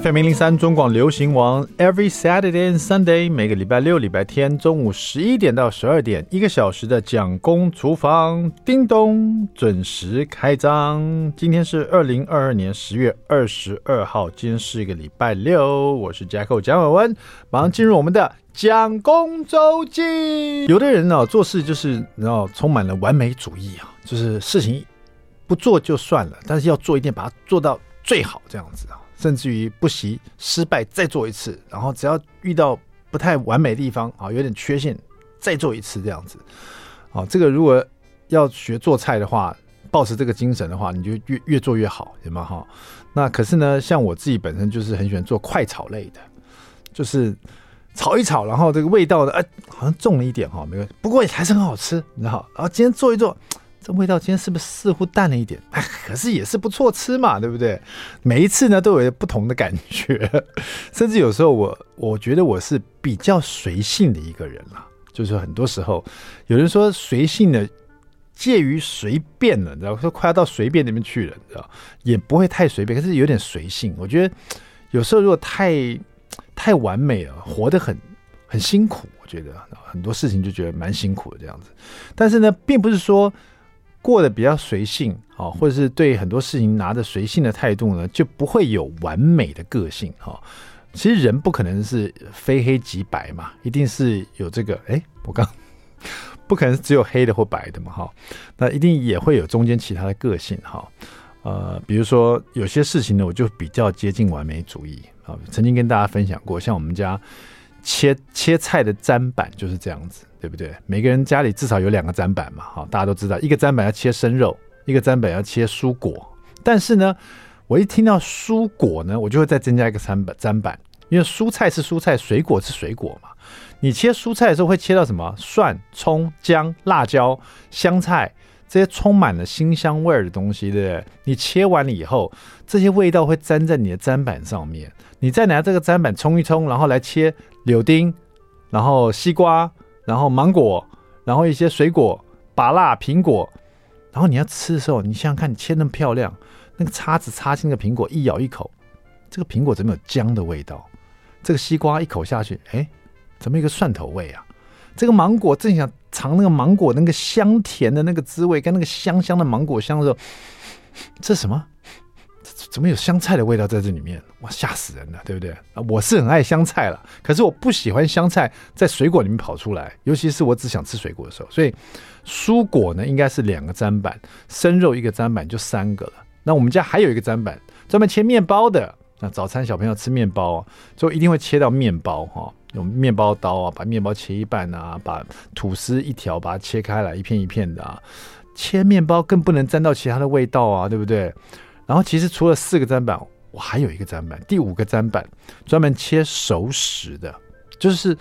FM 零零三中广流行王，Every Saturday and Sunday，每个礼拜六、礼拜天中午十一点到十二点，一个小时的蒋公厨房，叮咚，准时开张。今天是二零二二年十月二十二号，今天是一个礼拜六，我是 Jacko 蒋伟文，马上进入我们的蒋公周记。有的人呢、做事就是然后充满了完美主义啊，就是事情不做就算了，但是要做一定把它做到最好，这样子啊。甚至于不惜失败再做一次，然后只要遇到不太完美的地方啊，有点缺陷，再做一次这样子。啊，这个如果要学做菜的话，抱持这个精神的话，你就越越做越好，对吗？哈。那可是呢，像我自己本身就是很喜欢做快炒类的，就是炒一炒，然后这个味道呢，哎，好像重了一点哈，没关系，不过也还是很好吃，你知道。然后今天做一做。这味道今天是不是似乎淡了一点？哎，可是也是不错吃嘛，对不对？每一次呢都有不同的感觉，甚至有时候我我觉得我是比较随性的一个人啦。就是很多时候有人说随性的介于随便了，你知道，说快要到随便那边去了，你知道，也不会太随便，可是有点随性。我觉得有时候如果太太完美了，活得很很辛苦。我觉得很多事情就觉得蛮辛苦的这样子。但是呢，并不是说。过得比较随性啊，或者是对很多事情拿着随性的态度呢，就不会有完美的个性哈。其实人不可能是非黑即白嘛，一定是有这个哎，我刚 不可能只有黑的或白的嘛哈。那一定也会有中间其他的个性哈。呃，比如说有些事情呢，我就比较接近完美主义啊。曾经跟大家分享过，像我们家切切菜的砧板就是这样子。对不对？每个人家里至少有两个砧板嘛，哈，大家都知道，一个砧板要切生肉，一个砧板要切蔬果。但是呢，我一听到蔬果呢，我就会再增加一个砧板，砧板，因为蔬菜是蔬菜，水果是水果嘛。你切蔬菜的时候会切到什么？蒜、葱、姜、辣椒、香菜这些充满了辛香味的东西，对不对？你切完了以后，这些味道会粘在你的砧板上面。你再拿这个砧板冲一冲，然后来切柳丁，然后西瓜。然后芒果，然后一些水果，把辣、苹果，然后你要吃的时候，你想想看，你切那么漂亮，那个叉子插进个苹果，一咬一口，这个苹果怎么有姜的味道？这个西瓜一口下去，哎，怎么一个蒜头味啊？这个芒果正想尝那个芒果那个香甜的那个滋味，跟那个香香的芒果香的时候，这什么？怎么有香菜的味道在这里面？哇，吓死人了，对不对啊？我是很爱香菜了，可是我不喜欢香菜在水果里面跑出来，尤其是我只想吃水果的时候。所以蔬果呢，应该是两个砧板，生肉一个砧板就三个了。那我们家还有一个砧板，专门切面包的。那早餐小朋友吃面包，就一定会切到面包哈，用面包刀啊，把面包切一半啊，把吐司一条把它切开来，一片一片的啊。切面包更不能沾到其他的味道啊，对不对？然后其实除了四个砧板，我还有一个砧板，第五个砧板专门切熟食的，就是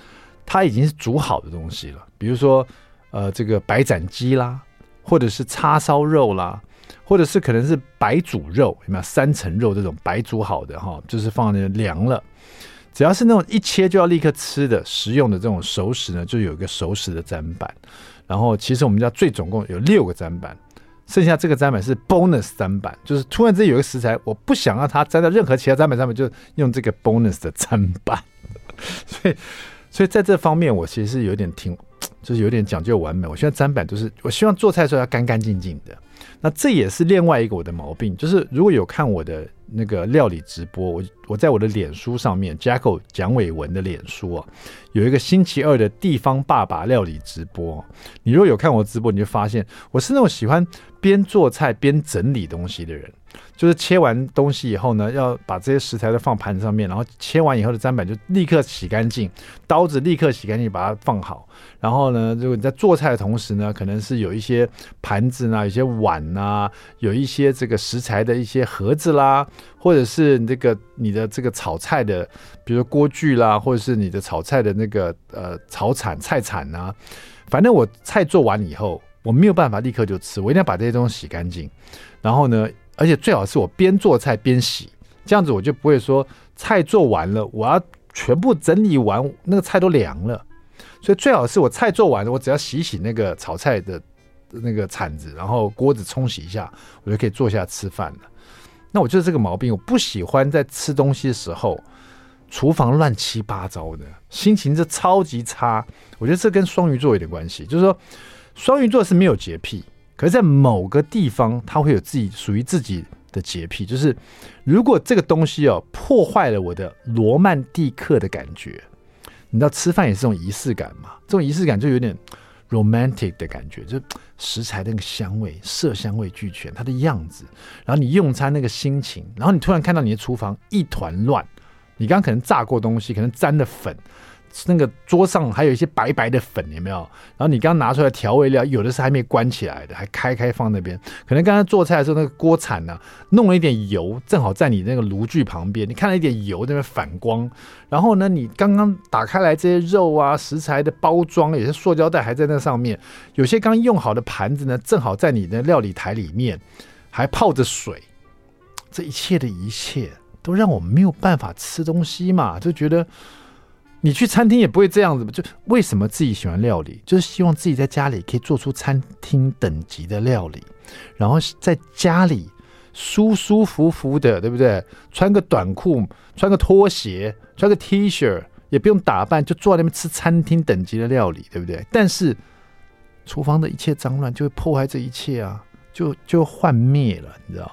它已经是煮好的东西了。比如说，呃，这个白斩鸡啦，或者是叉烧肉啦，或者是可能是白煮肉，有没有三层肉这种白煮好的哈？就是放那凉了，只要是那种一切就要立刻吃的食用的这种熟食呢，就有一个熟食的砧板。然后其实我们家最总共有六个砧板。剩下这个砧板是 bonus 砧板，就是突然之间有一个食材，我不想让它粘到任何其他砧板上面，就用这个 bonus 的砧板。所以，所以在这方面，我其实是有点挺，就是有点讲究完美。我现在砧板就是，我希望做菜的时候要干干净净的。那这也是另外一个我的毛病，就是如果有看我的那个料理直播，我我在我的脸书上面，Jacko 蒋伟文的脸书啊，有一个星期二的地方爸爸料理直播。你如果有看我直播，你就发现我是那种喜欢边做菜边整理东西的人。就是切完东西以后呢，要把这些食材都放盘子上面，然后切完以后的砧板就立刻洗干净，刀子立刻洗干净，把它放好。然后呢，如果你在做菜的同时呢，可能是有一些盘子呐，有些碗呐，有一些这个食材的一些盒子啦，或者是你这个你的这个炒菜的，比如说锅具啦，或者是你的炒菜的那个呃炒铲菜铲呐。反正我菜做完以后，我没有办法立刻就吃，我一定要把这些东西洗干净。然后呢，而且最好是我边做菜边洗，这样子我就不会说菜做完了，我要全部整理完，那个菜都凉了。所以最好是我菜做完了，我只要洗洗那个炒菜的那个铲子，然后锅子冲洗一下，我就可以坐下吃饭了。那我就是这个毛病，我不喜欢在吃东西的时候，厨房乱七八糟的，心情是超级差。我觉得这跟双鱼座有点关系，就是说双鱼座是没有洁癖，可是在某个地方他会有自己属于自己的洁癖，就是如果这个东西哦破坏了我的罗曼蒂克的感觉，你知道吃饭也是这种仪式感嘛？这种仪式感就有点 romantic 的感觉，就食材那个香味，色香味俱全，它的样子，然后你用餐那个心情，然后你突然看到你的厨房一团乱。你刚刚可能炸过东西，可能沾的粉，那个桌上还有一些白白的粉，有没有？然后你刚拿出来调味料，有的是还没关起来的，还开开放那边。可能刚刚做菜的时候，那个锅铲呢，弄了一点油，正好在你那个炉具旁边，你看了一点油那边反光。然后呢，你刚刚打开来这些肉啊食材的包装，有些塑胶袋还在那上面，有些刚用好的盘子呢，正好在你的料理台里面，还泡着水。这一切的一切。都让我没有办法吃东西嘛，就觉得你去餐厅也不会这样子嘛。就为什么自己喜欢料理，就是希望自己在家里可以做出餐厅等级的料理，然后在家里舒舒服服的，对不对？穿个短裤，穿个拖鞋，穿个 T 恤，也不用打扮，就坐在那边吃餐厅等级的料理，对不对？但是厨房的一切脏乱就会破坏这一切啊，就就幻灭了，你知道？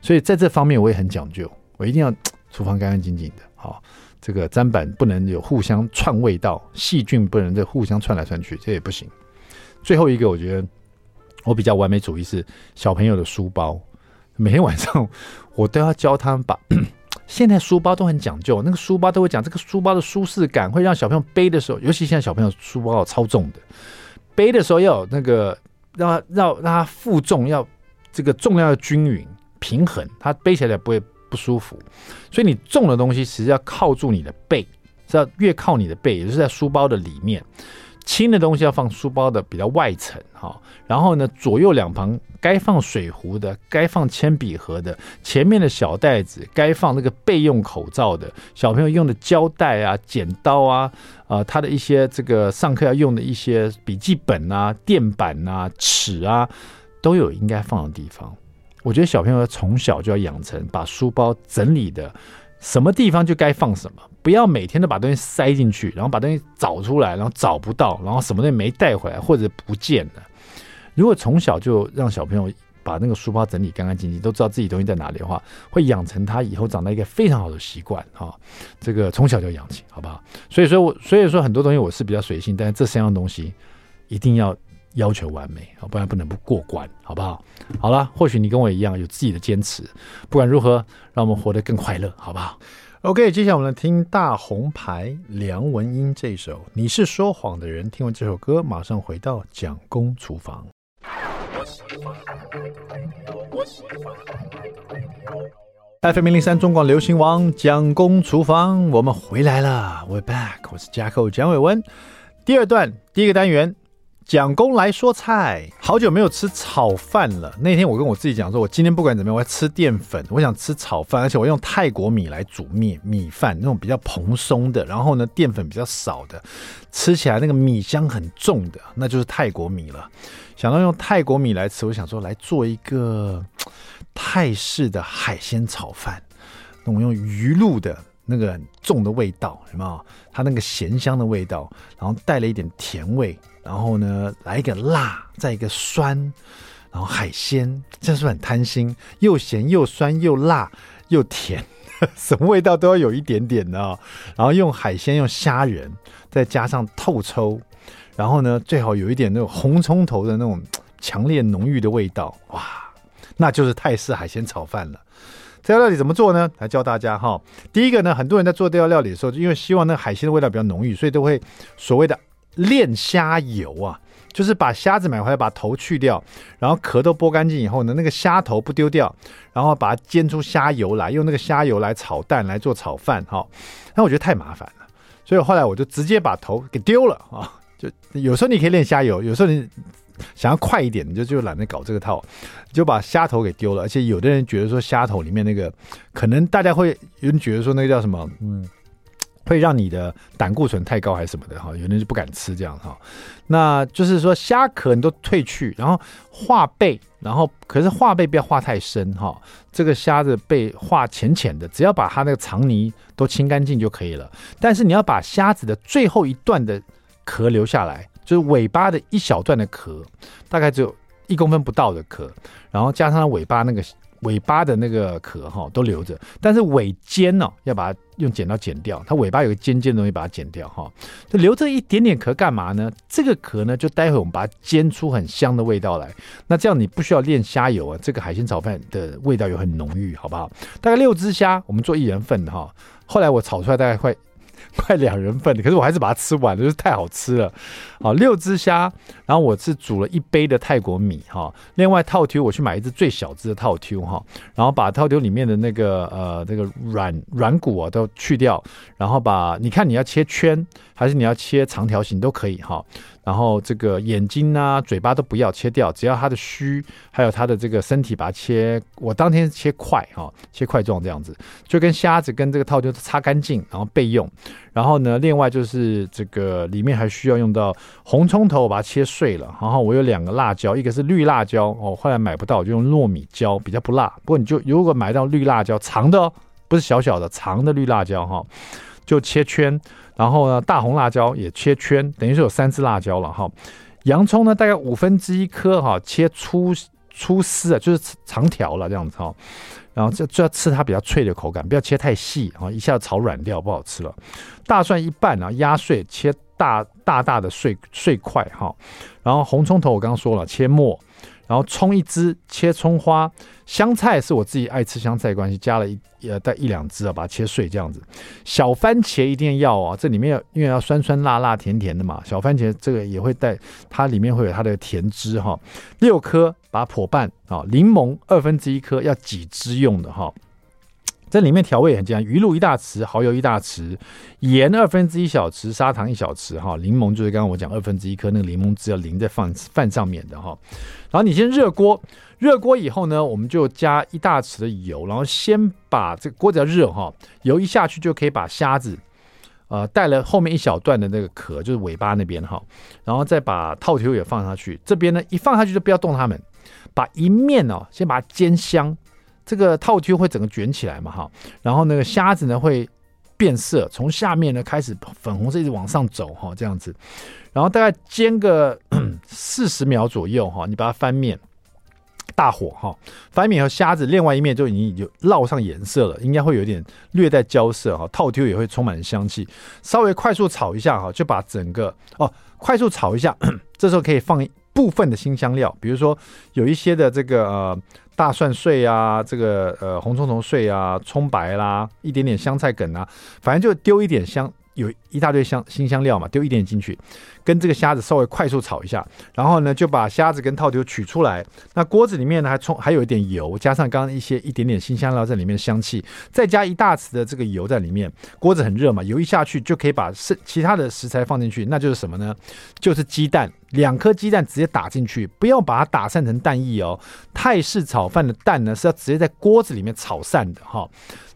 所以在这方面我也很讲究。我一定要厨房干干净净的，好，这个砧板不能有互相串味道，细菌不能再互相串来串去，这也不行。最后一个，我觉得我比较完美主义是小朋友的书包，每天晚上我都要教他们把。现在书包都很讲究，那个书包都会讲这个书包的舒适感，会让小朋友背的时候，尤其现在小朋友书包超重的，背的时候要有那个让他让让他负重，要这个重量要均匀平衡，他背起来不会。不舒服，所以你重的东西其实要靠住你的背，是要越靠你的背，也就是在书包的里面；轻的东西要放书包的比较外层，哈。然后呢，左右两旁该放水壶的、该放铅笔盒的，前面的小袋子该放那个备用口罩的，小朋友用的胶带啊、剪刀啊，啊、他的一些这个上课要用的一些笔记本啊、垫板啊、尺啊，都有应该放的地方。我觉得小朋友从小就要养成把书包整理的，什么地方就该放什么，不要每天都把东西塞进去，然后把东西找出来，然后找不到，然后什么东西没带回来或者不见了。如果从小就让小朋友把那个书包整理干干净净，都知道自己东西在哪里的话，会养成他以后长大一个非常好的习惯哈。这个从小就养起，好不好？所以说，我所以说很多东西我是比较随性，但是这三样东西一定要。要求完美啊，不然不能不过关，好不好？好了，或许你跟我一样有自己的坚持。不管如何，让我们活得更快乐，好不好？OK，接下来我们来听大红牌梁文音这首《你是说谎的人》。听完这首歌，马上回到蒋公厨房。FM 零零三中广流行王蒋公厨房，我们回来了，We're back，我是 Jacko 蒋伟文。第二段第一个单元。蒋公来说菜，好久没有吃炒饭了。那天我跟我自己讲说，我今天不管怎么样，我要吃淀粉。我想吃炒饭，而且我用泰国米来煮面米饭，那种比较蓬松的，然后呢淀粉比较少的，吃起来那个米香很重的，那就是泰国米了。想到用泰国米来吃，我想说来做一个泰式的海鲜炒饭，那种用鱼露的那个很重的味道，有没有？它那个咸香的味道，然后带了一点甜味。然后呢，来一个辣，再一个酸，然后海鲜，这是不是很贪心？又咸又酸又辣又甜，什么味道都要有一点点的哦。然后用海鲜，用虾仁，再加上透抽，然后呢，最好有一点那种红葱头的那种强烈浓郁的味道，哇，那就是泰式海鲜炒饭了。这道料理怎么做呢？来教大家哈。第一个呢，很多人在做这道料理的时候，因为希望那个海鲜的味道比较浓郁，所以都会所谓的。炼虾油啊，就是把虾子买回来，把头去掉，然后壳都剥干净以后呢，那个虾头不丢掉，然后把它煎出虾油来，用那个虾油来炒蛋来做炒饭哈。那我觉得太麻烦了，所以后来我就直接把头给丢了啊。就有时候你可以炼虾油，有时候你想要快一点，你就就懒得搞这个套，就把虾头给丢了。而且有的人觉得说虾头里面那个，可能大家会有人觉得说那个叫什么，嗯。会让你的胆固醇太高还是什么的哈，有人就不敢吃这样哈。那就是说虾壳你都退去，然后画背，然后可是画背不要画太深哈，这个虾的背画浅浅的，只要把它那个肠泥都清干净就可以了。但是你要把虾子的最后一段的壳留下来，就是尾巴的一小段的壳，大概只有一公分不到的壳，然后加上尾巴那个。尾巴的那个壳哈都留着，但是尾尖呢、哦、要把它用剪刀剪掉。它尾巴有个尖尖的东西，把它剪掉哈。就留着一点点壳干嘛呢？这个壳呢，就待会我们把它煎出很香的味道来。那这样你不需要炼虾油啊，这个海鲜炒饭的味道又很浓郁，好不好？大概六只虾，我们做一人份的哈。后来我炒出来大概快。快两人份的，可是我还是把它吃完了，就是太好吃了。好，六只虾，然后我是煮了一杯的泰国米哈。另外套 Q 我去买一只最小只的套 Q 哈，然后把套 Q 里面的那个呃那个软软骨啊都去掉，然后把你看你要切圈还是你要切长条形都可以哈。然后这个眼睛啊、嘴巴都不要切掉，只要它的须还有它的这个身体，把它切。我当天切块哈，切块状这样子，就跟虾子跟这个套就擦干净，然后备用。然后呢，另外就是这个里面还需要用到红葱头，我把它切碎了。然后我有两个辣椒，一个是绿辣椒哦，后来买不到，就用糯米椒，比较不辣。不过你就如果买到绿辣椒长的哦，不是小小的长的绿辣椒哈，就切圈。然后呢，大红辣椒也切圈，等于是有三支辣椒了哈。洋葱呢，大概五分之一颗哈，切粗粗丝啊，就是长条了这样子哈。然后这就要吃它比较脆的口感，不要切太细啊，一下子炒软掉不好吃了。大蒜一半啊，压碎切大大大的碎碎块哈。然后红葱头我刚刚说了，切末。然后葱一支，切葱花，香菜是我自己爱吃香菜关系，加了一呃带一两支啊，把它切碎这样子。小番茄一定要啊，这里面因为要酸酸辣辣甜甜的嘛，小番茄这个也会带，它里面会有它的甜汁哈。六颗把它剖半啊，柠檬二分之一颗要挤汁用的哈。这里面调味也很简单，鱼露一大匙，蚝油一大匙，盐二分之一小匙，砂糖一小匙哈。柠檬就是刚刚我讲二分之一颗那个柠檬汁要淋在饭饭上面的哈。然后你先热锅，热锅以后呢，我们就加一大匙的油，然后先把这个锅子要热哈，油一下去就可以把虾子，呃，带了后面一小段的那个壳，就是尾巴那边哈，然后再把套球也放下去，这边呢一放下去就不要动它们，把一面哦先把它煎香。这个套 Q 会整个卷起来嘛哈，然后那个虾子呢会变色，从下面呢开始粉红色一直往上走哈，这样子，然后大概煎个 四十秒左右哈，你把它翻面，大火哈，翻面和虾子另外一面就已经有烙上颜色了，应该会有点略带焦色哈，套 Q 也会充满香气，稍微快速炒一下哈，就把整个哦快速炒一下，这时候可以放部分的新香料，比如说有一些的这个呃。大蒜碎啊，这个呃红葱头碎啊，葱白啦，一点点香菜梗啊，反正就丢一点香，有一大堆香辛香料嘛，丢一点进去。跟这个虾子稍微快速炒一下，然后呢就把虾子跟套丢取出来。那锅子里面呢还冲还有一点油，加上刚刚一些一点点新香料在里面的香气，再加一大匙的这个油在里面。锅子很热嘛，油一下去就可以把剩其他的食材放进去，那就是什么呢？就是鸡蛋，两颗鸡蛋直接打进去，不要把它打散成蛋液哦。泰式炒饭的蛋呢是要直接在锅子里面炒散的哈。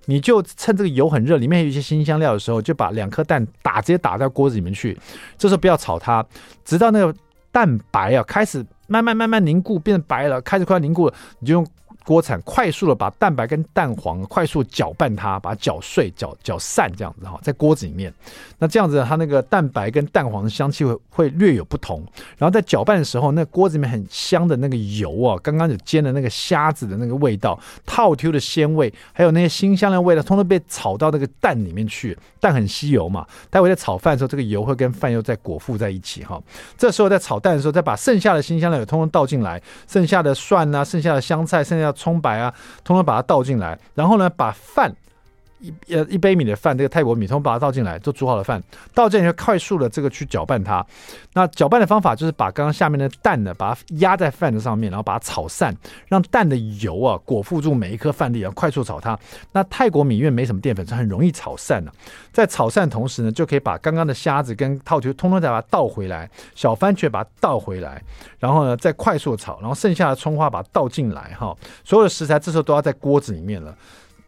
你就趁这个油很热，里面有一些辛香料的时候，就把两颗蛋打直接打到锅子里面去。这时候不要炒它，直到那个蛋白啊开始慢慢慢慢凝固，变白了，开始快要凝固了，你就用。锅铲快速的把蛋白跟蛋黄快速搅拌它，把它搅碎、搅搅散这样子哈，在锅子里面，那这样子它那个蛋白跟蛋黄的香气会会略有不同。然后在搅拌的时候，那锅子里面很香的那个油啊，刚刚有煎的那个虾子的那个味道，套 Q 的鲜味，还有那些辛香料味道，通通被炒到那个蛋里面去。蛋很吸油嘛，待会在炒饭的时候，这个油会跟饭又再裹附在一起哈。这时候在炒蛋的时候，再把剩下的辛香料也通通倒进来，剩下的蒜啊，剩下的香菜，剩下。葱白啊，通通把它倒进来，然后呢，把饭一呃一杯米的饭，这个泰国米，通把它倒进来，就煮好了饭，倒进来快速的这个去搅拌它。那搅拌的方法就是把刚刚下面的蛋呢，把它压在饭的上面，然后把它炒散，让蛋的油啊裹覆住每一颗饭粒，然后快速炒它。那泰国米因为没什么淀粉，是很容易炒散的。在炒散的同时呢，就可以把刚刚的虾子跟套球通通再把它倒回来，小番茄把它倒回来，然后呢再快速炒，然后剩下的葱花把它倒进来哈。所有的食材这时候都要在锅子里面了。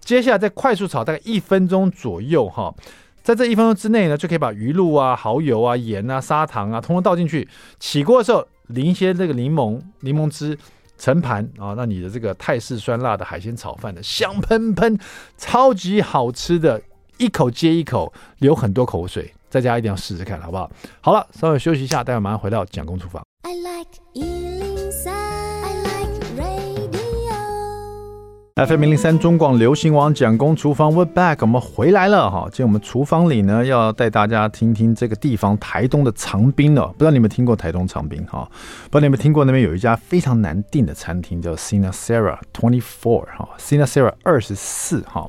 接下来再快速炒大概一分钟左右哈，在这一分钟之内呢，就可以把鱼露啊、蚝油啊、盐啊、砂糖啊，通通倒进去。起锅的时候淋一些这个柠檬柠檬汁，盛盘啊，那你的这个泰式酸辣的海鲜炒饭的香喷喷，超级好吃的，一口接一口，流很多口水。在家一定要试试看，好不好？好了，稍微休息一下，待会马上回到蒋公厨房。I like FM 零零三中广流行网蒋公厨房，We're back，我们回来了哈。今天我们厨房里呢，要带大家听听这个地方台东的长滨哦。不知道你们听过台东长滨哈？不知道你们听过那边有一家非常难订的餐厅，叫 Sinasera Twenty Four 哈，Sinasera 二十四哈。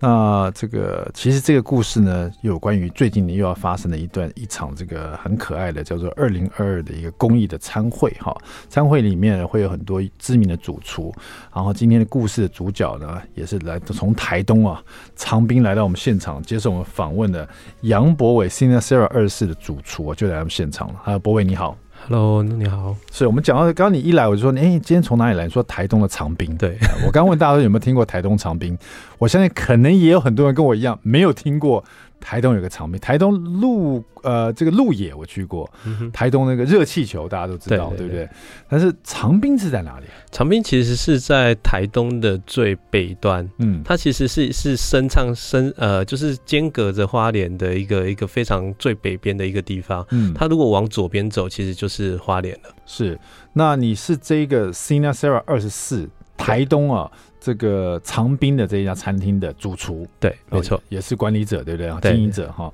那这个其实这个故事呢，有关于最近你又要发生的一段一场这个很可爱的叫做二零二二的一个公益的餐会哈。餐会里面会有很多知名的主厨，然后今天的故事的主角呢，也是来从台东啊长滨来到我们现场接受我们访问的杨博伟 Sinasera 二十四的主厨就来我们现场了。哈，博伟你好。Hello，你好。是我们讲到刚刚你一来我就说，哎，今天从哪里来？你说台东的长滨。对，我刚问大家有没有听过台东长滨，我相信可能也有很多人跟我一样没有听过。台东有个长滨，台东鹿呃这个鹿野我去过，嗯、台东那个热气球大家都知道，对，对，对，对不对？但是长滨是在哪里？长滨其实是在台东的最北端，嗯，它其实是是伸长伸呃就是间隔着花莲的一个一个非常最北边的一个地方，嗯，它如果往左边走，其实就是花莲了。是，那你是这个 Sinasera 二十四台东啊？这个长滨的这一家餐厅的主厨，对，没错，也是管理者，对不对啊？经营者哈。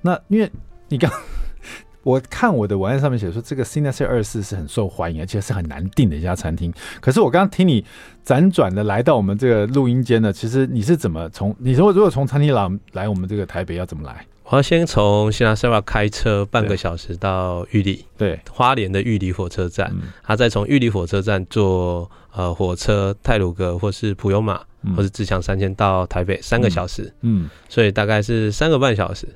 那因为你刚我看我的文案上面写说，这个 Sinasera 二四是很受欢迎，而且是很难订的一家餐厅。可是我刚刚听你辗转的来到我们这个录音间呢，其实你是怎么从？你说如果从餐厅来来我们这个台北要怎么来？我要先从 Sinasera 开车半个小时到玉里，对，花莲的玉里火车站，他、嗯、再从玉里火车站坐呃火车泰鲁格或是普悠玛、嗯、或是自强三千到台北三个小时，嗯，所以大概是三个半小时。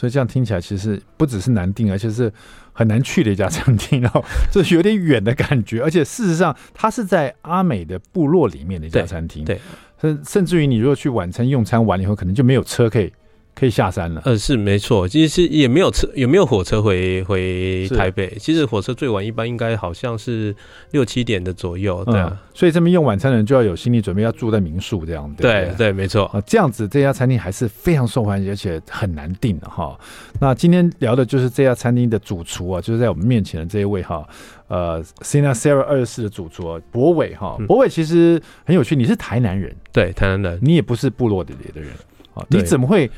所以这样听起来其实不只是难订，而且是很难去的一家餐厅，然后就是有点远的感觉。而且事实上，它是在阿美的部落里面的一家餐厅，对，甚甚至于你如果去晚餐用餐完了以后，可能就没有车可以。可以下山了。呃，是没错，其实也没有车，也没有火车回回台北。其实火车最晚一般应该好像是六七点的左右，对啊。嗯、所以这边用晚餐的人就要有心理准备，要住在民宿这样。对对，对，对，没错。啊，这样子这家餐厅还是非常受欢迎，而且很难订的哈。那今天聊的就是这家餐厅的主厨啊，就是在我们面前的这一位哈，呃，Sinasera 二十四的主厨博伟哈。博伟其实很有趣，你是台南人，对，台南人，你也不是部落里的人啊，你怎么会？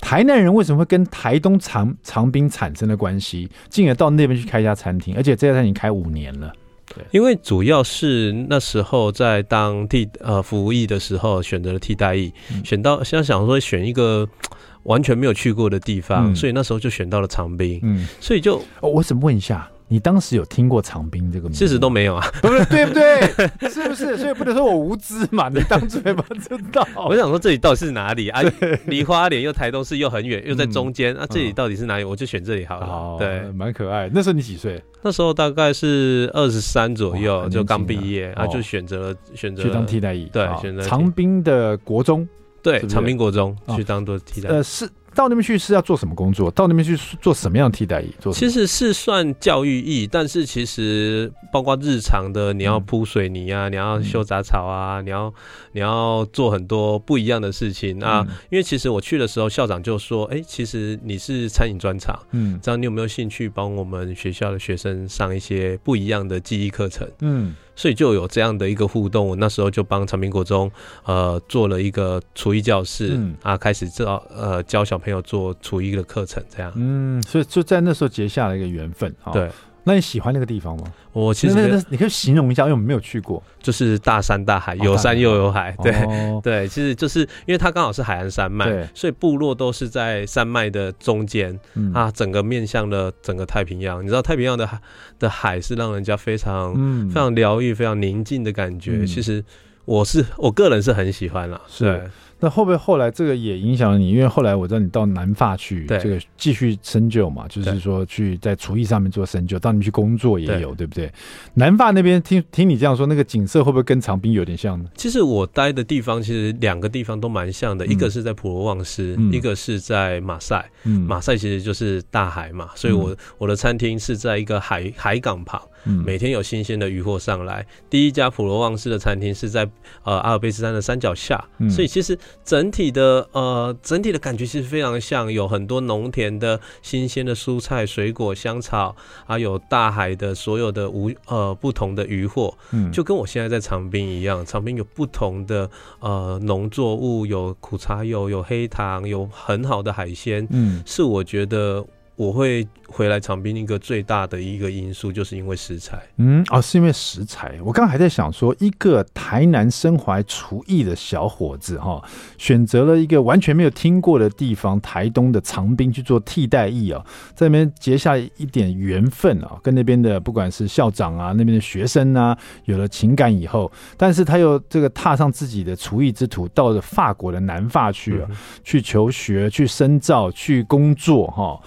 台南人为什么会跟台东长长滨产生了关系，进而到那边去开一家餐厅，而且这家餐厅开五年了。对，因为主要是那时候在当替呃服务役的时候选择了替代役，嗯、选到现在想说选一个 完全没有去过的地方，嗯、所以那时候就选到了长滨。嗯，所以就、哦、我想问一下。你当时有听过长滨这个名字？事实都没有啊，不是？对不对？是不是？所以不能说我无知嘛。你当初也不知道。我想说这里到底是哪里啊？离花莲又台东市又很远，又在中间、嗯、啊，这里到底是哪里？我就选这里好了。哦、对，蛮可爱。那时候你几岁？那时候大概是二十三左右，啊、就刚毕业啊，就选择了选择去当替代役。对，选择长滨的国中。对，长滨国中去当做替代。呃，是。到那边去是要做什么工作？到那边去做什么样的替代役？做其实是算教育役，但是其实包括日常的，你要铺水泥啊，嗯、你要修杂草啊，嗯、你要你要做很多不一样的事情啊。嗯、因为其实我去的时候，校长就说：“哎、欸，其实你是餐饮专场，嗯，这样你有没有兴趣帮我们学校的学生上一些不一样的记忆课程？”嗯。所以就有这样的一个互动，我那时候就帮长平国中呃做了一个厨艺教室，嗯、啊，开始教呃教小朋友做厨艺的课程，这样。嗯，所以就在那时候结下了一个缘分。对。那你喜欢那个地方吗？我其实那那你可以形容一下，因为我们没有去过，就是大山大海，有山又有海。对 对，其实就是因为它刚好是海岸山脉，所以部落都是在山脉的中间啊，整个面向了整个太平洋。你知道太平洋的海的海是让人家非常非常疗愈、非常宁静的感觉。其实我是我个人是很喜欢啦。是。那会不会后来这个也影响了你？因为后来我知道你到南法去，对这个继续深究嘛，就是说去在厨艺上面做深究，到你去工作也有，对，对不对？南法那边听听你这样说，那个景色会不会跟长滨有点像呢？其实我待的地方其实两个地方都蛮像的，嗯、一个是在普罗旺斯，嗯、一个是在马赛。嗯，马赛其实就是大海嘛，所以我、嗯、我的餐厅是在一个海海港旁。每天有新鲜的渔获上来。第一家普罗旺斯的餐厅是在呃阿尔卑斯山的山脚下，嗯、所以其实整体的呃整体的感觉其实非常像，有很多农田的新鲜的蔬菜、水果、香草，还有大海的所有的无呃不同的渔获，嗯，就跟我现在在长滨一样，长滨有不同的呃农作物，有苦茶油，有黑糖，有很好的海鲜，嗯，是我觉得。我会回来长滨一个最大的一个因素，就是因为食材。嗯，哦，是因为食材。我刚刚还在想说，一个台南身怀厨艺的小伙子，哈，选择了一个完全没有听过的地方——台东的长滨去做替代役啊，在那边结下一点缘分啊，跟那边的不管是校长啊，那边的学生啊，有了情感以后，但是他又这个踏上自己的厨艺之途，到了法国的南法去啊，嗯、去求学、去深造、去工作，哈。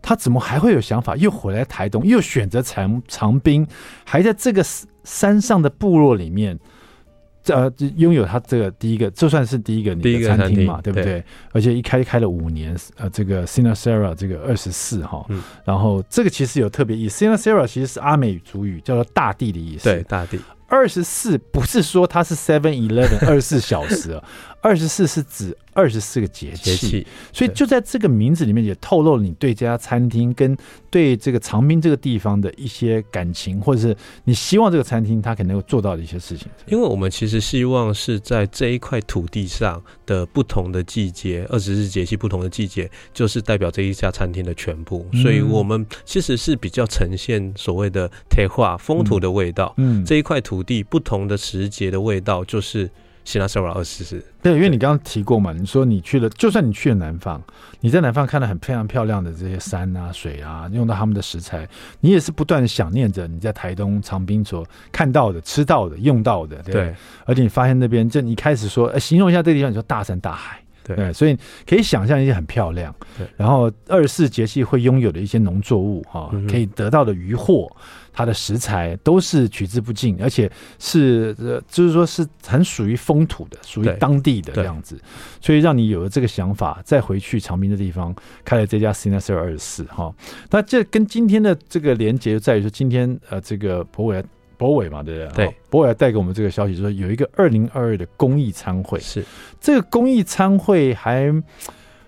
他怎么还会有想法又回来台东，又选择长长兵，还在这个山上的部落里面，呃，拥有他这个第一个，就算是第一个你的餐厅嘛，对不对？对，而且一开开了五年，呃，这个 Sinasera 这个二十四哈，然后这个其实有特别意思，Sinasera 其实是阿美族语，叫做大地的意思，对，大地。二十四不是说它是 Seven Eleven 二十四小时啊，二十四是指二十四个节气，所以就在这个名字里面也透露了你对这家餐厅跟对这个长滨这个地方的一些感情，或者是你希望这个餐厅它可能够做到的一些事情。因为我们其实希望是在这一块土地上的不同的季节，二十四节气不同的季节，就是代表这一家餐厅的全部。所以我们其实是比较呈现所谓的贴画风土的味道。嗯，这一块。土地不同的时节的味道，就是希纳塞瓦二十四。对，因为你刚刚提过嘛，你说你去了，就算你去了南方，你在南方看到很非常漂亮的这些山啊、水啊，用到他们的食材，你也是不断的想念着你在台东长滨所看到的、吃到的、用到的。对，对，而且你发现那边，就你开始说，呃，形容一下这个地方，你说大山大海。对，对，所以可以想象一些很漂亮。对，然后二十四节气会拥有的一些农作物，哈，可以得到的渔获。它的食材都是取之不尽，而且是呃，就是说是很属于风土的，属于当地的这样子，所以让你有了这个想法，再回去长滨的地方开了这家 Sinasera 二十四哈。那这跟今天的这个连接就在于说，今天呃，这个柏纬柏纬嘛，对不对？对，博伟带给我们这个消息，说有一个二零二二的公益餐会，是这个公益餐会还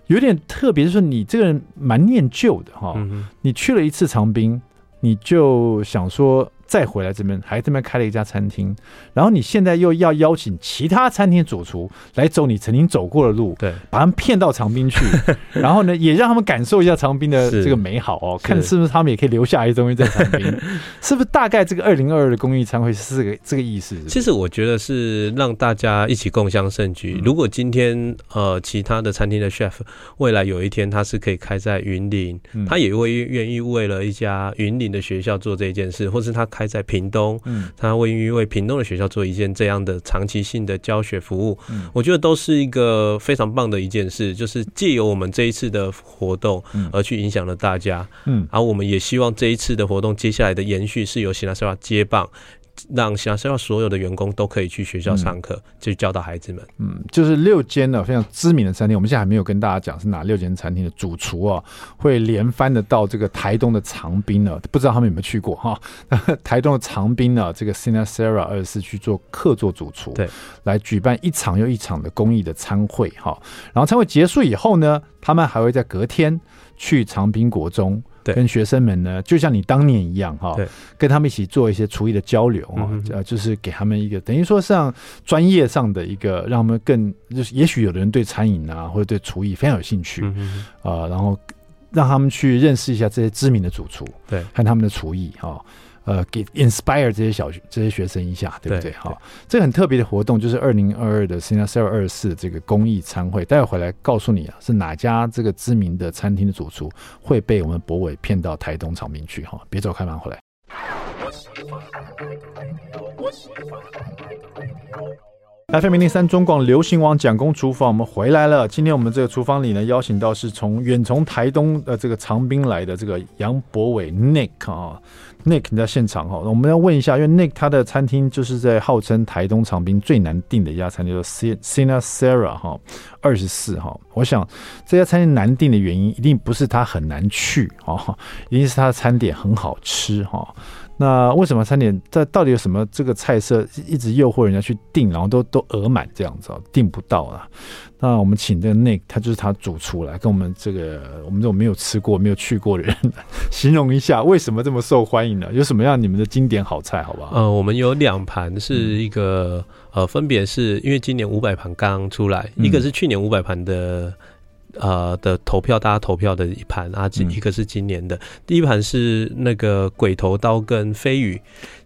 有点特别，就是你这个人蛮念旧的哈，嗯、你去了一次长滨。你就想说。再回来这边，还这边开了一家餐厅，然后你现在又要邀请其他餐厅主厨来走你曾经走过的路，对，把他们骗到长滨去，然后呢，也让他们感受一下长滨的这个美好哦，看是不是他们也可以留下一些东西在长滨，是不是大概这个二零二二的公益餐会是这个这个意思是是？其实我觉得是让大家一起共襄盛举。嗯、如果今天呃其他的餐厅的 chef 未来有一天他是可以开在云林，嗯、他也会愿意为了一家云林的学校做这件事，或是他。开在屏东，嗯，他会愿意为屏东的学校做一件这样的长期性的教学服务，嗯，我觉得都是一个非常棒的一件事，就是借由我们这一次的活动，而去影响了大家，嗯，而我们也希望这一次的活动接下来的延续是由希纳塞瓦接棒。让想要所有的员工都可以去学校上课，去教导孩子们。嗯，就是六间呢非常知名的餐厅，我们现在还没有跟大家讲是哪六间餐厅的主厨啊，会连番的到这个台东的长滨呢，不知道他们有没有去过哈？台东的长滨呢，这个 Sinasera 二十四去做客座主厨，对，来举办一场又一场的公益的餐会哈。然后餐会结束以后呢，他们还会在隔天去长滨国中。对，跟学生们呢，就像你当年一样哈，对，跟他们一起做一些厨艺的交流哈，呃，就是给他们一个等于说像专业上的一个，让他们更就是，也许有的人对餐饮啊或者对厨艺非常有兴趣，啊，然后让他们去认识一下这些知名的主厨，对，看他们的厨艺哈。呃，给 inspire 这些小学这些学生一下，对不对？好，这个很特别的活动就是二零二二的 Sinasera 二四这个公益餐会，待会回来告诉你啊，是哪家这个知名的餐厅的主厨会被我们博伟骗到台东长滨去哈？别走开，马上回来。FM 零零三中广流行网蒋公厨房，我们回来了。今天我们这个厨房里呢，邀请到是从远从台东呃这个长滨来的这个杨博伟 Nick 啊，Nick 你在现场哈，我们要问一下，因为 Nick 他的餐厅就是在号称台东长滨最难订的一家餐厅，叫 Sina Sara 哈，二十四哈。我想这家餐厅难订的原因，一定不是它很难去哈，一定是它的餐点很好吃哈。那为什么餐点在到底有什么这个菜色一直诱惑人家去订，然后都都额满这样子啊，订不到啊？那我们请这个 Nick，他就是他主厨来跟我们这个我们这种没有吃过、没有去过的人，形容一下为什么这么受欢迎呢？有什么样你们的经典好菜，好不好？呃，我们有两盘是一个、嗯、呃，分别是因为今年五百盘刚刚出来，嗯、一个是去年五百盘的。呃的投票，大家投票的一盘啊，一个是今年的，嗯、第一盘是那个鬼头刀跟飞鱼，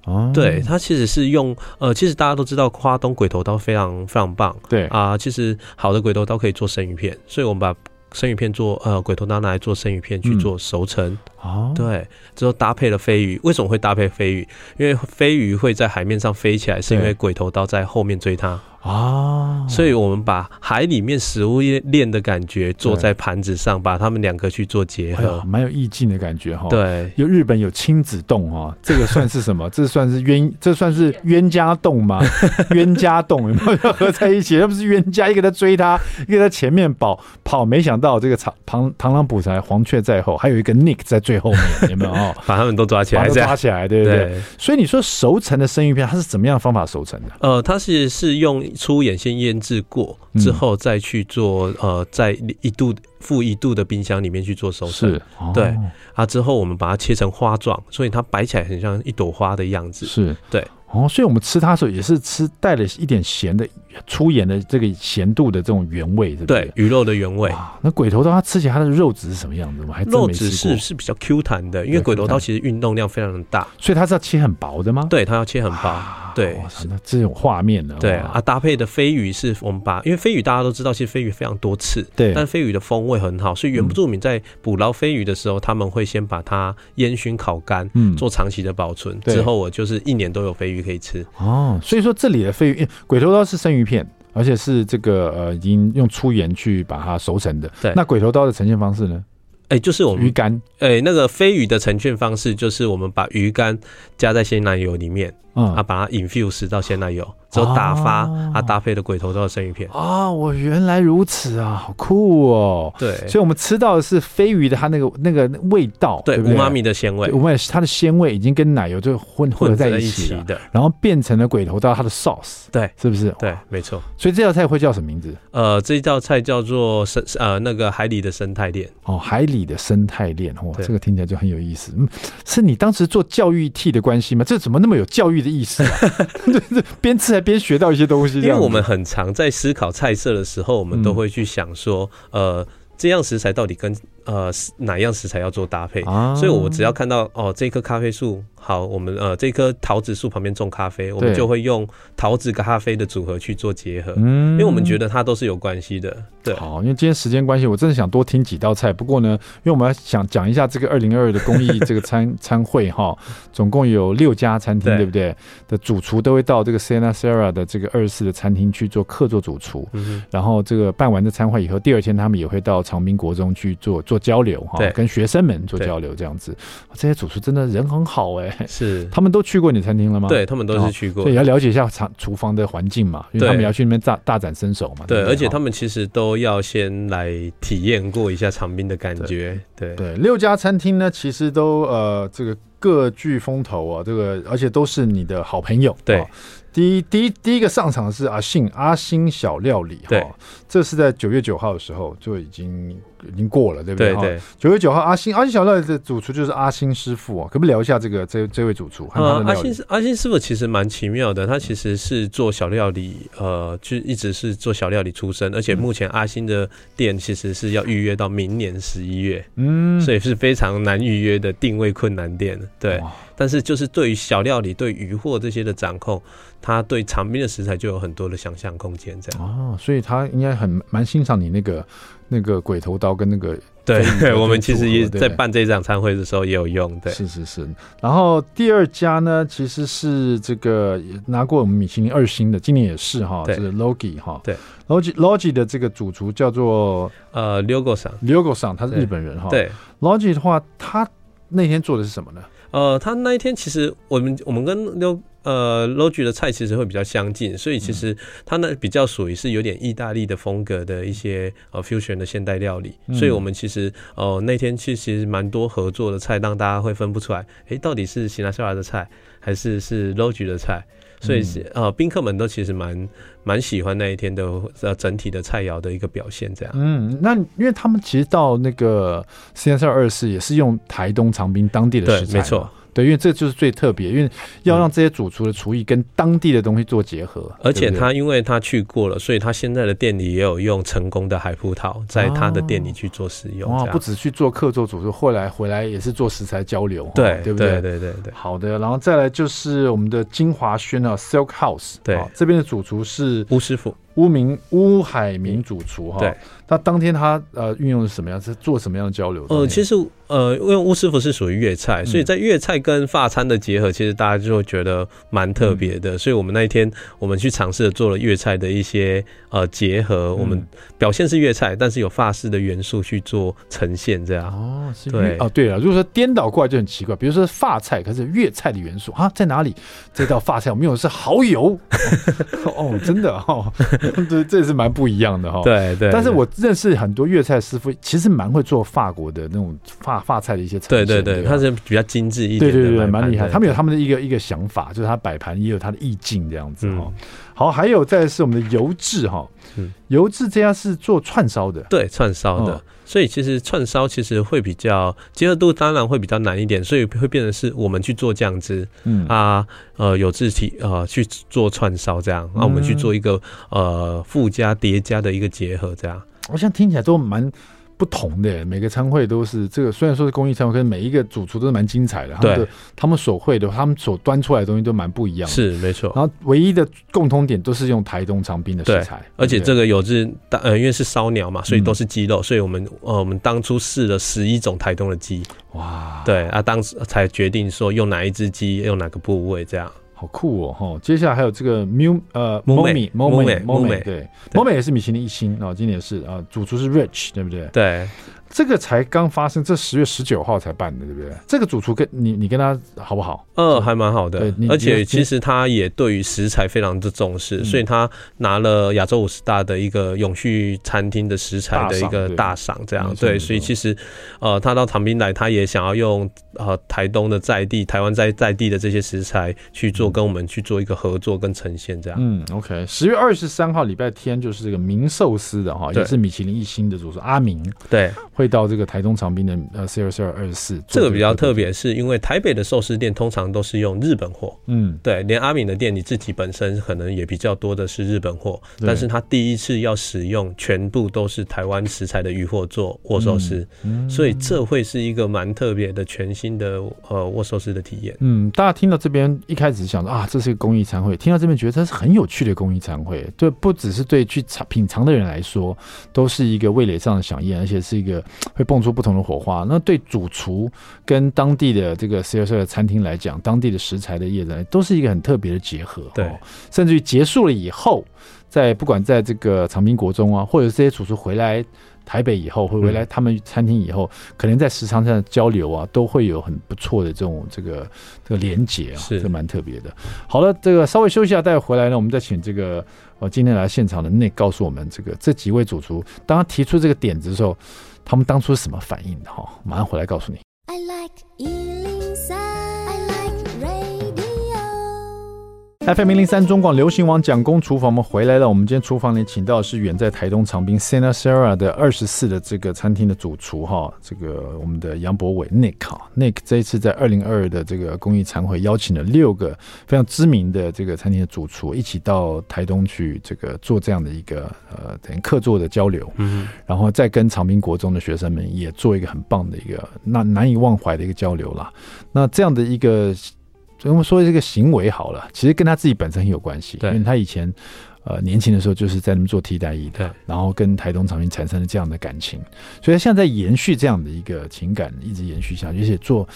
哦，对，它其实是用呃，其实大家都知道花东鬼头刀非常非常棒，对。啊、呃，其实好的鬼头刀可以做生鱼片，所以我们把生鱼片做呃鬼头刀拿来做生鱼片去做熟成，哦、嗯，对，之后搭配了飞鱼，为什么会搭配飞鱼？因为飞鱼会在海面上飞起来，是因为鬼头刀在后面追它。啊，所以我们把海里面食物链的感觉做在盘子上，把它们两个去做结合，蛮有意境的感觉哈。对，有日本有亲子洞哈，这个算是什么？这算是冤，这算是冤家洞吗？冤家洞有没有合在一起？那不是冤家，一个在追他，一个在前面跑跑，没想到这个螳螳螳螂捕蝉，黄雀在后，还有一个 Nick 在最后面，有没有？哦把他们都抓起来，抓起来，对不对，对？所以你说熟成的生鱼片，它是怎么样的方法熟成的？呃，它是是用。粗眼先腌制过之后，再去做、嗯、呃，在一度负一度的冰箱里面去做熟成。是，哦、对啊，之后我们把它切成花状，所以它摆起来很像一朵花的样子。是对。哦，所以我们吃它的时候也是吃带了一点咸的粗盐的这个咸度的这种原味，对不对？对，鱼肉的原味。那鬼头刀它吃起来它的肉质是什么样子？我还肉质是是比较 Q 弹的，因为鬼头刀其实运动量非常的大，所以它是要切很薄的吗？对，它要切很薄。啊、对，那这种画面呢？对啊，搭配的飞鱼是我们把，因为飞鱼大家都知道，其实飞鱼非常多刺，对，但飞鱼的风味很好，所以原住民在捕捞飞鱼的时候，他们会先把它烟熏烤干，嗯，做长期的保存，之后我就是一年都有飞鱼可以吃。哦。哦，所以说这里的飞鱼，鬼头刀是生鱼片，而且是这个呃，已经用粗盐去把它熟成的。对，那鬼头刀的呈现方式呢？哎、欸，就是我们鱼干。哎、欸，那个飞鱼的呈现方式就是我们把鱼干加在鲜奶油里面，嗯，啊，把它 infuse 到鲜奶油。之后打发，它搭配的鬼头刀的生鱼片啊，我原来如此啊，好酷哦！对，所以我们吃到的是飞鱼的它那个那个味道，对，五妈咪的鲜味，乌妈咪它的鲜味已经跟奶油就混混合在一起的，然后变成了鬼头刀它的 sauce，对，是不是？对，没错。所以这道菜会叫什么名字？呃，这道菜叫做生呃那个海里的生态链哦，海里的生态链哇，这个听起来就很有意思。嗯，是你当时做教育 T 的关系吗？这怎么那么有教育的意思啊？对对，边吃还边学到一些东西。因为我们很常在思考菜色的时候，我们都会去想说，呃，这样食材到底跟呃哪样食材要做搭配，所以我只要看到哦，这棵咖啡树。好，我们呃这棵桃子树旁边种咖啡，我们就会用桃子跟咖啡的组合去做结合，嗯，因为我们觉得它都是有关系的。对，好，因为今天时间关系，我真的想多听几道菜。不过呢，因为我们要想讲一下这个二零二二的公益这个餐 餐会哈，总共有六家餐厅，对不对？的主厨都会到这个 Sinasera 的这个二十四的餐厅去做客座主厨，嗯，然后这个办完这餐会以后，第二天他们也会到长滨国中去做做交流哈，跟学生们做交流这样子。这些主厨真的人很好哎。是，他们都去过你餐厅了吗？对，他们都是去过，所以要了解一下厨厨房的环境嘛，因为他们要去那边大大展身手嘛。对，而且他们其实都要先来体验过一下长滨的感觉。对对，对，六家餐厅呢，其实都呃这个各具风头啊，这个而且都是你的好朋友。对。第一第一第一个上场的是阿信阿星小料理哈，这是在九月九号的时候就已经已经过了，对不对？对九月九号阿星阿星小料理的主厨就是阿星师傅啊，可不可以聊一下这个这这位主厨？嗯，阿星阿星师傅其实蛮奇妙的，他其实是做小料理，呃，就一直是做小料理出身，而且目前阿星的店其实是要预约到明年十一月，嗯，所以是非常难预约的定位困难店，对。但是就是对于小料理、对鱼货这些的掌控，他对长滨的食材就有很多的想象空间，这样。哦，所以他应该很蛮欣赏你那个。那个鬼头刀跟那个。对，我们其实也在办这场餐会的时候也有用。对，是是是。然后第二家呢，其实是这个拿过我们米其林二星的，今年也是哈，是 Logi 哈。对，Logi Logi 的这个主厨叫做呃 Lyogo 桑，Lyogo 桑，他是日本人哈。对，Logi 的话，他那天做的是什么呢？呃，他那一天其实我们我们跟六。呃，Logi 的菜其实会比较相近，所以其实它呢比较属于是有点意大利的风格的一些呃 fusion 的现代料理，嗯、所以我们其实呃那天其实蛮多合作的菜，让大家会分不出来，哎，到底是 Sinasera 的菜还是是 Logi 的菜，所以是呃宾客们都其实蛮蛮喜欢那一天的呃整体的菜肴的一个表现，这样。嗯，那因为他们其实到那个 Sinasera 二四也是用台东长滨当地的食材，对，没错。对，因为这就是最特别，因为要让这些主厨的厨艺跟当地的东西做结合。而且他因为他去过了，所以他现在的店里也有用成功的海葡萄，在他的店里去做使用。哇，不止去做客做主厨，后来回来也是做食材交流，对，对不对？对对对对。好的，然后再来就是我们的金华轩啊，Silk House，对，这边的主厨是巫师傅。乌明乌海明主厨哈，对，那当天他呃运用的是什么样？是做什么样的交流？呃，其实呃，因为乌师傅是属于粤菜，所以在粤菜跟法餐的结合，其实大家就会觉得蛮特别的。所以我们那一天我们去尝试做了粤菜的一些呃结合，我们表现是粤菜，但是有法式的元素去做呈现，这样哦，对哦，对了，如果说颠倒过来就很奇怪，比如说法菜，可是粤菜的元素啊在哪里？这道法菜我们用的是蚝油 哦，真的哦。这这也是蛮不一样的哈，对对。但是我认识很多粤菜师傅，其实蛮会做法国的那种法法菜的一些菜。对对对，他是比较精致一点，对对对，蛮厉害。他们有他们的一个一个想法，就是他摆盘也有他的意境这样子哈。好，还有再是我们的油质哈，油质这家是做串烧的，对，串烧的。所以其实串烧其实会比较结合度当然会比较难一点，所以会变成是我们去做酱汁，嗯啊呃有字体呃去做串烧这样，然后我们去做一个呃附加叠加的一个结合这样。我像听起来都蛮。不同的每个餐会都是这个，虽然说是公益餐会，可是每一个主厨都是蛮精彩的。对，他们所会的，他们所端出来的东西都蛮不一样的。是没错。然后唯一的共通点都是用台东长滨的食材，而且这个有是呃，因为是烧鸟嘛，所以都是鸡肉，所以我们呃我们当初试了十一种台东的鸡。哇，对啊，当时才决定说用哪一只鸡，用哪个部位这样。好酷哦！哈，接下来还有这个 Mu 呃 Momi Momi Momi 对 Momi 也是米其林一星啊，今年是啊，主厨是 Rich 对不对？对。这个才刚发生，这十月十九号才办的，对不对？这个主厨跟你，你跟他好不好？呃，还蛮好的。而且其实他也对于食材非常的重视，嗯、所以他拿了亚洲五十大的一个永续餐厅的食材的一个大赏，这样对。所以其实，呃，他到长滨来，他也想要用呃台东的在地、台湾在在地的这些食材去做，跟我们去做一个合作跟呈现，这样。嗯，OK。十月二十三号礼拜天就是这个明寿司的哈，也是米其林一星的主厨阿明，对。会到这个台东长滨的呃 Sinasera 二十四，这个比较特别，是因为台北的寿司店通常都是用日本货，嗯，对，连阿敏的店你自己本身可能也比较多的是日本货，但是他第一次要使用全部都是台湾食材的鱼货做握寿司，嗯。所以这会是一个蛮特别的全新的呃握寿司的体验。嗯，大家听到这边一开始想说啊，这是一个公益餐会，听到这边觉得它是很有趣的公益餐会，对，不只是对去尝品尝的人来说，都是一个味蕾上的饗宴，而且是一个。会蹦出不同的火花。那对主厨跟当地的这个 Sinasera 的餐厅来讲，当地的食材的业人都是一个很特别的结合。对，甚至于结束了以后，在不管在这个长滨国中啊，或者这些主厨回来台北以后，会回来他们餐厅以后，嗯、可能在时常上的交流啊，都会有很不错的这种这个这个连结啊，是这蛮特别的。好了，这个稍微休息一下，待会回来呢，我们再请这个呃今天来现场的 Nick 告诉我们，这个这几位主厨当他提出这个点子的时候。他们当初是什么反应的？哈，马上回来告诉你。FM 零零三中广流行网蒋公厨房，我们回来了。我们今天厨房里请到的是远在台东长滨 Sinasera 的二十四的这个餐厅的主厨哈，这个我们的杨博伟 Nick 哈，Nick 这一次在二零二二的这个公益餐会邀请了六个非常知名的这个餐厅的主厨一起到台东去这个做这样的一个呃等于客座的交流，嗯，然后再跟长滨国中的学生们也做一个很棒的一个那难以忘怀的一个交流啦。那这样的一个。所以我们说这个行为好了，其实跟他自己本身很有关系，对，因为他以前呃年轻的时候就是在那边做替代役的，然后跟台东长滨产生了这样的感情，所以现在在延续这样的一个情感，一直延续下去，而且做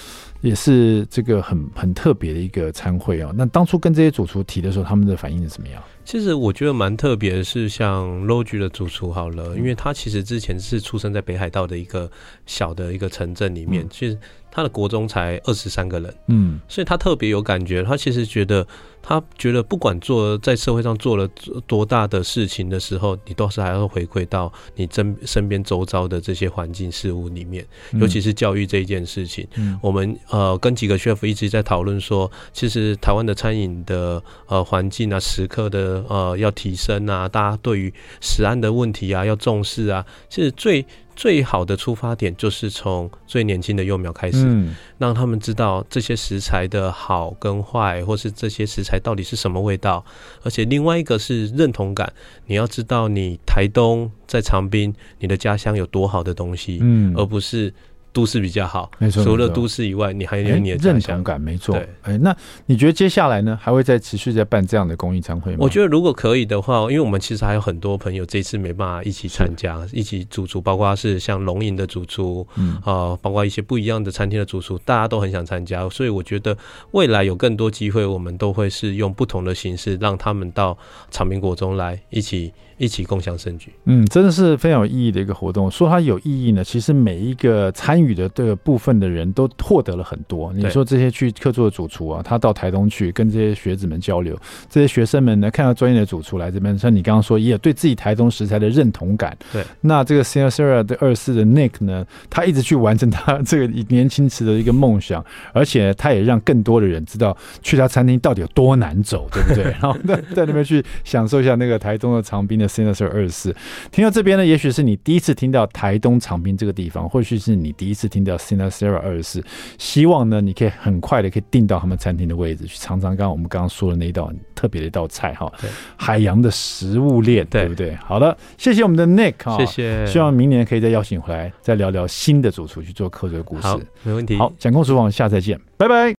也是这个很很特别的一个餐会哦。那当初跟这些主厨提的时候，他们的反应是怎么样？其实我觉得蛮特别的是，像 Logi 的主厨好了，因为他其实之前是出生在北海道的一个小的一个城镇里面，其实他的国中才二十三个人，嗯，所以他特别有感觉。他其实觉得，他觉得不管做在社会上做了多大的事情的时候，你都是还要回馈到你身身边周遭的这些环境事物里面，尤其是教育这一件事情。我们呃跟几个 chef 一直在讨论说，其实台湾的餐饮的呃环境啊，食客的。呃，要提升啊，大家对于食安的问题啊，要重视啊。其实最最好的出发点就是从最年轻的幼苗开始，嗯，让他们知道这些食材的好跟坏，或是这些食材到底是什么味道。而且另外一个是认同感，你要知道你台东在长滨，你的家乡有多好的东西，嗯，而不是。都市比较好，没错。除了都市以外，你还有你的认同感，没错。对，哎，那你觉得接下来呢，还会再持续在办这样的公益餐会吗？我觉得如果可以的话，因为我们其实还有很多朋友这次没办法一起参加，一起主厨，包括是像龙吟的主厨，嗯啊，包括一些不一样的餐厅的主厨，大家都很想参加，所以我觉得未来有更多机会，我们都会是用不同的形式让他们到长滨国中来一起。一起共享盛举，嗯，真的是非常有意义的一个活动。说它有意义呢，其实每一个参与的这个部分的人都获得了很多。你说这些去客座的主厨啊，他到台东去跟这些学子们交流，这些学生们呢看到专业的主厨来这边，像你刚刚说，也有对自己台东食材的认同感。对，那这个 Sinasera 的二四的 Nick 呢，他一直去完成他这个年轻时的一个梦想，而且他也让更多的人知道去他餐厅到底有多难走，对不对？然后在在那边去享受一下那个台东的长滨的。Sinasera 二十四，听到这边呢，也许是你第一次听到台东长滨这个地方，或许是你第一次听到 Sinasera 二十四。希望呢，你可以很快的可以订到他们餐厅的位置，去尝尝刚刚我们刚刚说的那一道很特别的一道菜哈。对，海洋的食物链，对不对？好的，谢谢我们的 Nick 哈，谢谢。希望明年可以再邀请回来，再聊聊新的主厨去做客座的故事。好，没问题。好，讲公厨房，下次再见，拜拜。